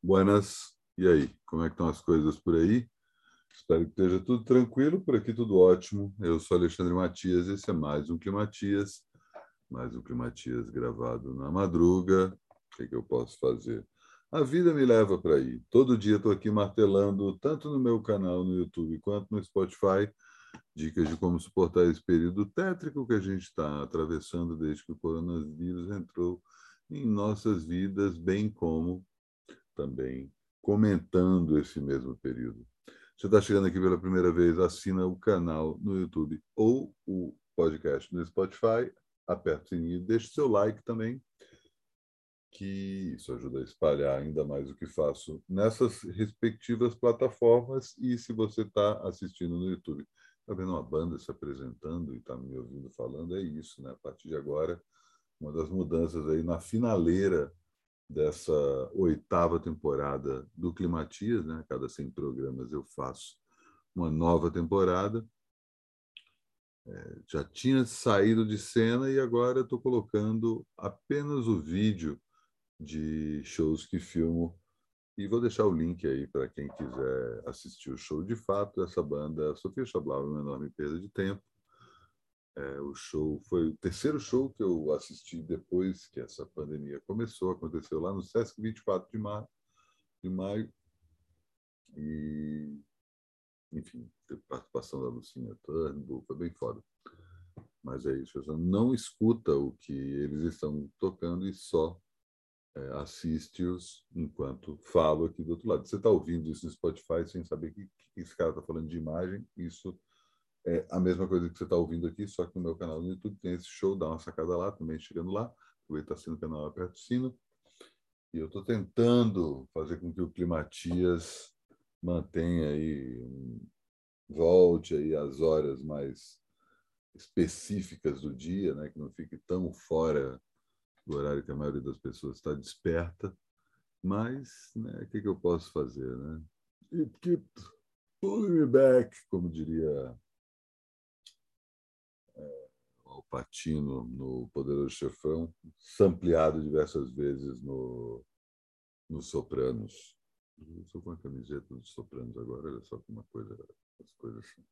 Buenas. E aí, como é que estão as coisas por aí? Espero que esteja tudo tranquilo, por aqui tudo ótimo. Eu sou Alexandre Matias, esse é mais um Climatias, mais um Climatias gravado na madruga. O que, que eu posso fazer? A vida me leva para aí. Todo dia estou aqui martelando, tanto no meu canal no YouTube quanto no Spotify, dicas de como suportar esse período tétrico que a gente está atravessando desde que o coronavírus entrou em nossas vidas, bem como também comentando esse mesmo período. Você está chegando aqui pela primeira vez, assina o canal no YouTube ou o podcast no Spotify, aperta o sininho, deixa o seu like também, que isso ajuda a espalhar ainda mais o que faço nessas respectivas plataformas. E se você está assistindo no YouTube, está vendo uma banda se apresentando e está me ouvindo falando, é isso, né? A partir de agora, uma das mudanças aí na finaleira dessa oitava temporada do Climatias, né? Cada 100 programas eu faço uma nova temporada. É, já tinha saído de cena e agora estou colocando apenas o vídeo de shows que filmo e vou deixar o link aí para quem quiser assistir o show de fato. Essa banda, Sofia Chablau, é uma enorme perda de tempo. É, o show foi o terceiro show que eu assisti depois que essa pandemia começou. Aconteceu lá no Sesc 24 de maio. De maio e, enfim, teve participação da Lucinha Turnbull, foi bem foda. Mas é isso, não escuta o que eles estão tocando e só é, assiste-os enquanto falo aqui do outro lado. Você está ouvindo isso no Spotify sem saber que, que esse cara está falando de imagem, isso é a mesma coisa que você está ouvindo aqui, só que no meu canal no YouTube tem esse show, dá uma sacada lá, também chegando lá. Aproveita assim no canal, aperta o sino. E eu estou tentando fazer com que o Climatias mantenha aí, volte aí às horas mais específicas do dia, né? que não fique tão fora do horário que a maioria das pessoas está desperta. Mas né, o que, que eu posso fazer? Né? It keep pulling me back, como diria Patino no Poderoso Chefão, sampleado diversas vezes no, no Sopranos. Estou com a camiseta dos Sopranos agora, olha só uma coisa, as coisas assim.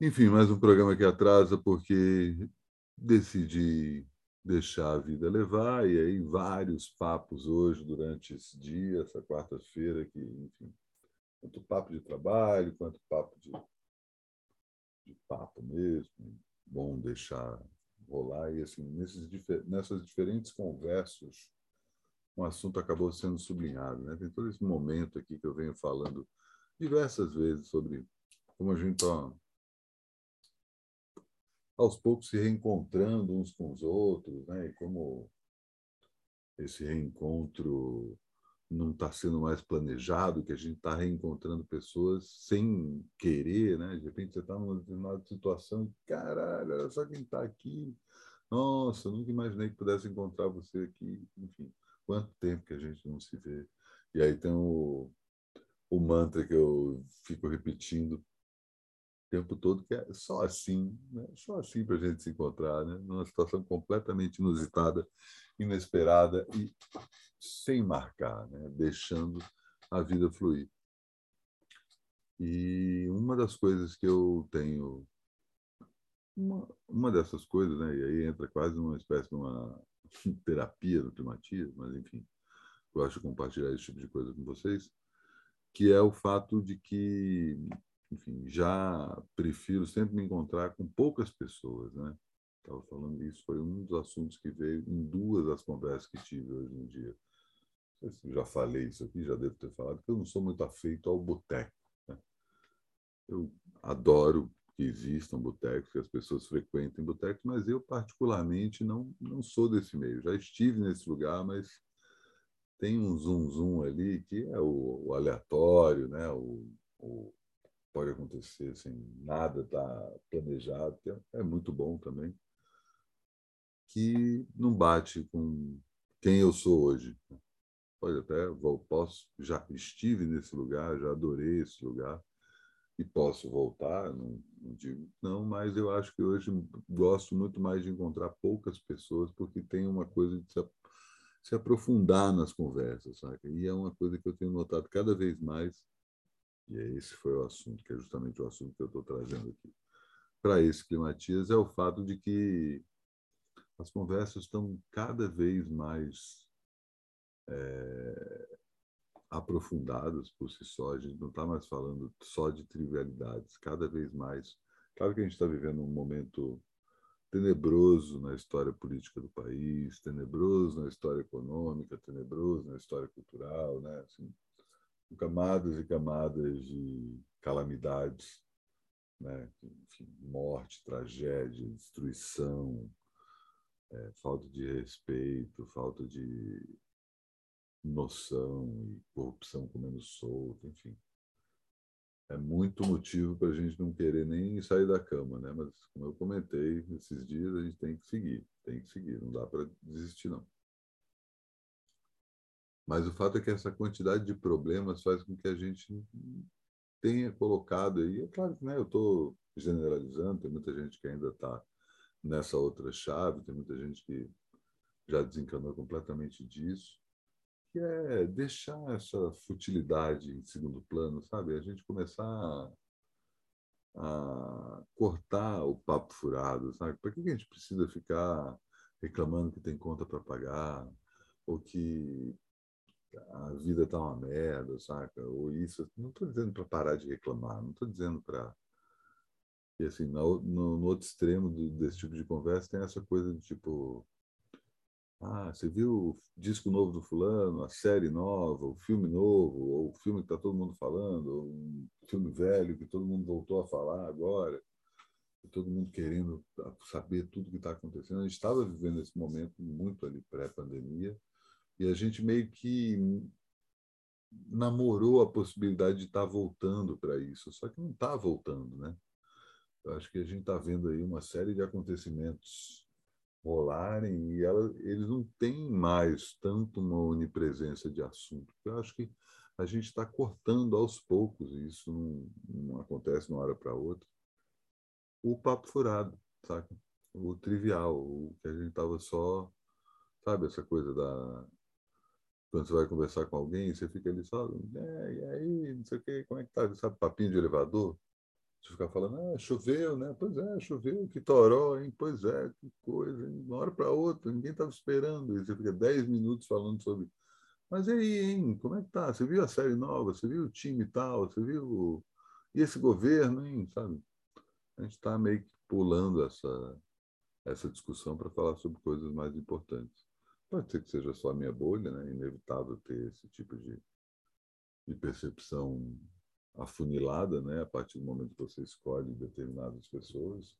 Enfim, mais um programa que atrasa porque decidi deixar a vida levar e aí vários papos hoje durante esse dia, essa quarta-feira que, enfim, tanto papo de trabalho quanto papo de, de papo mesmo, bom deixar rolar. E assim, nesses, nessas diferentes conversas, um assunto acabou sendo sublinhado. Né? Tem todo esse momento aqui que eu venho falando diversas vezes sobre como a gente está aos poucos se reencontrando uns com os outros, né? E como esse reencontro não está sendo mais planejado, que a gente está reencontrando pessoas sem querer, né? De repente você está numa determinada situação caralho, olha só quem está aqui. Nossa, nunca imaginei que pudesse encontrar você aqui. Enfim, quanto tempo que a gente não se vê. E aí tem o, o mantra que eu fico repetindo tempo todo, que é só assim, né? só assim para a gente se encontrar, né? numa situação completamente inusitada, inesperada e sem marcar, né? deixando a vida fluir. E uma das coisas que eu tenho, uma, uma dessas coisas, né? e aí entra quase uma espécie de uma terapia do climatismo, mas enfim, eu acho compartilhar esse tipo de coisa com vocês, que é o fato de que, enfim, já prefiro sempre me encontrar com poucas pessoas, né? Estava falando isso, foi um dos assuntos que veio em duas das conversas que tive hoje em dia sei se já falei isso aqui, já devo ter falado, que eu não sou muito afeito ao boteco. Né? Eu adoro que existam botecos, que as pessoas frequentem botecos, mas eu, particularmente, não, não sou desse meio. Já estive nesse lugar, mas tem um zoom-zoom ali que é o, o aleatório, né? o, o, pode acontecer sem nada estar tá planejado, que é, é muito bom também, que não bate com quem eu sou hoje. Né? pode até, posso, já estive nesse lugar, já adorei esse lugar e posso voltar, não, não digo não, mas eu acho que hoje gosto muito mais de encontrar poucas pessoas porque tem uma coisa de se, se aprofundar nas conversas, sabe? E é uma coisa que eu tenho notado cada vez mais, e esse foi o assunto, que é justamente o assunto que eu estou trazendo aqui. Para esse Climatias é o fato de que as conversas estão cada vez mais é, aprofundadas por si só. A gente não está mais falando só de trivialidades, cada vez mais. Claro que a gente está vivendo um momento tenebroso na história política do país, tenebroso na história econômica, tenebroso na história cultural, né? Assim, camadas e camadas de calamidades, né? Enfim, morte, tragédia, destruição, é, falta de respeito, falta de noção e corrupção comendo solto, enfim. É muito motivo para a gente não querer nem sair da cama, né? Mas, como eu comentei esses dias, a gente tem que seguir, tem que seguir, não dá para desistir, não. Mas o fato é que essa quantidade de problemas faz com que a gente tenha colocado aí, é claro que né, eu estou generalizando, tem muita gente que ainda está nessa outra chave, tem muita gente que já desencanou completamente disso, que é deixar essa futilidade em segundo plano, sabe? A gente começar a, a cortar o papo furado, sabe? Para que a gente precisa ficar reclamando que tem conta para pagar ou que a vida está uma merda, saca? Ou isso. Não estou dizendo para parar de reclamar, não estou dizendo para e assim, no, no, no outro extremo do, desse tipo de conversa tem essa coisa de tipo, ah, você viu o disco novo do fulano, a série nova, o filme novo, ou o filme que está todo mundo falando, ou um filme velho que todo mundo voltou a falar agora, todo mundo querendo saber tudo que está acontecendo. A gente estava vivendo esse momento muito ali pré-pandemia e a gente meio que namorou a possibilidade de estar tá voltando para isso, só que não está voltando, né? Eu acho que a gente está vendo aí uma série de acontecimentos rolarem e ela, eles não têm mais tanto uma onipresença de assunto. Eu acho que a gente está cortando aos poucos, e isso não, não acontece de uma hora para outra, o papo furado, o trivial, o que a gente estava só, sabe, essa coisa da. Quando você vai conversar com alguém, você fica ali só, é, e aí, não sei o quê, como é que tá? Sabe, papinho de elevador? Você ficar falando, ah, choveu, né? Pois é, choveu, que toró, hein? Pois é, que coisa, hein? uma hora para outra, ninguém estava esperando. E você fica dez minutos falando sobre. Mas aí, hein? Como é que tá? Você viu a série nova? Você viu o time tal? Você viu. E esse governo, hein? Sabe? A gente está meio que pulando essa, essa discussão para falar sobre coisas mais importantes. Pode ser que seja só a minha bolha, né? É inevitável ter esse tipo de, de percepção afunilada, né? A partir do momento que você escolhe determinadas pessoas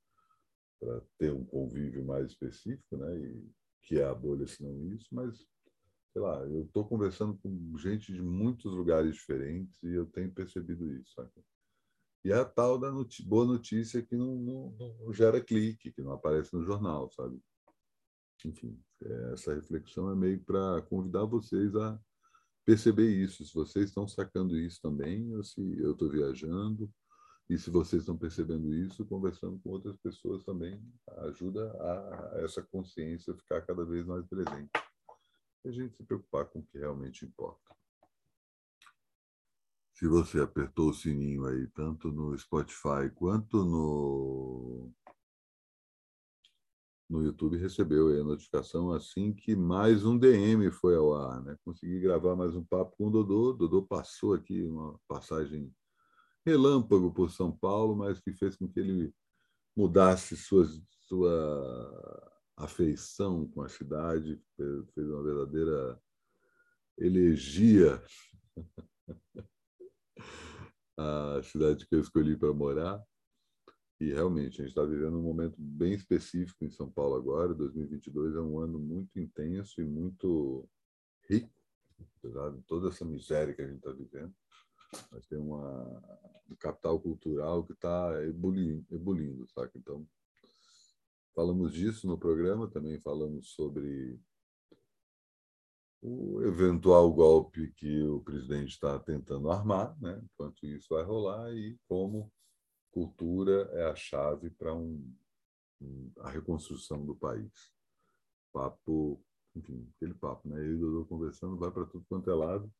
para ter um convívio mais específico, né? E que é a bolha, se não isso, mas sei lá, eu estou conversando com gente de muitos lugares diferentes e eu tenho percebido isso, sabe? E é a tal da boa notícia que não, não, não, gera clique, que não aparece no jornal, sabe? Enfim, é, essa reflexão é meio para convidar vocês a perceber isso, se vocês estão sacando isso também, ou se eu estou viajando, e se vocês estão percebendo isso, conversando com outras pessoas também ajuda a essa consciência ficar cada vez mais presente. E a gente se preocupar com o que realmente importa. Se você apertou o sininho aí, tanto no Spotify quanto no no YouTube recebeu a notificação assim que mais um DM foi ao ar. Né? Consegui gravar mais um papo com o Dodô. O Dodô passou aqui uma passagem relâmpago por São Paulo, mas que fez com que ele mudasse sua, afeição com a cidade, fez uma verdadeira elegia a cidade que eu escolhi para morar. E realmente, a gente está vivendo um momento bem específico em São Paulo agora. 2022 é um ano muito intenso e muito rico, apesar de toda essa miséria que a gente está vivendo. Mas tem uma, um capital cultural que está ebulindo, ebulindo, sabe? Então, falamos disso no programa, também falamos sobre o eventual golpe que o presidente está tentando armar, né? enquanto isso vai rolar, e como cultura é a chave para um, um, a reconstrução do país. Papo enfim, aquele papo, né? Eu e o Dodô conversando, vai para tudo quanto é lado.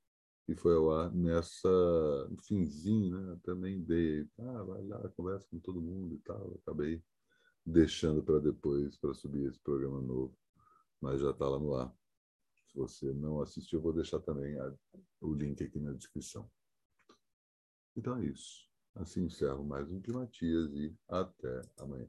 E foi ao ar nessa, no finzinho, né? Também dei, ah, vai lá, conversa com todo mundo e tal. acabei deixando para depois, para subir esse programa novo. Mas já está lá no ar. Se você não assistiu, vou deixar também a, o link aqui na descrição. Então é isso. Assim encerro mais um Climatias e até amanhã.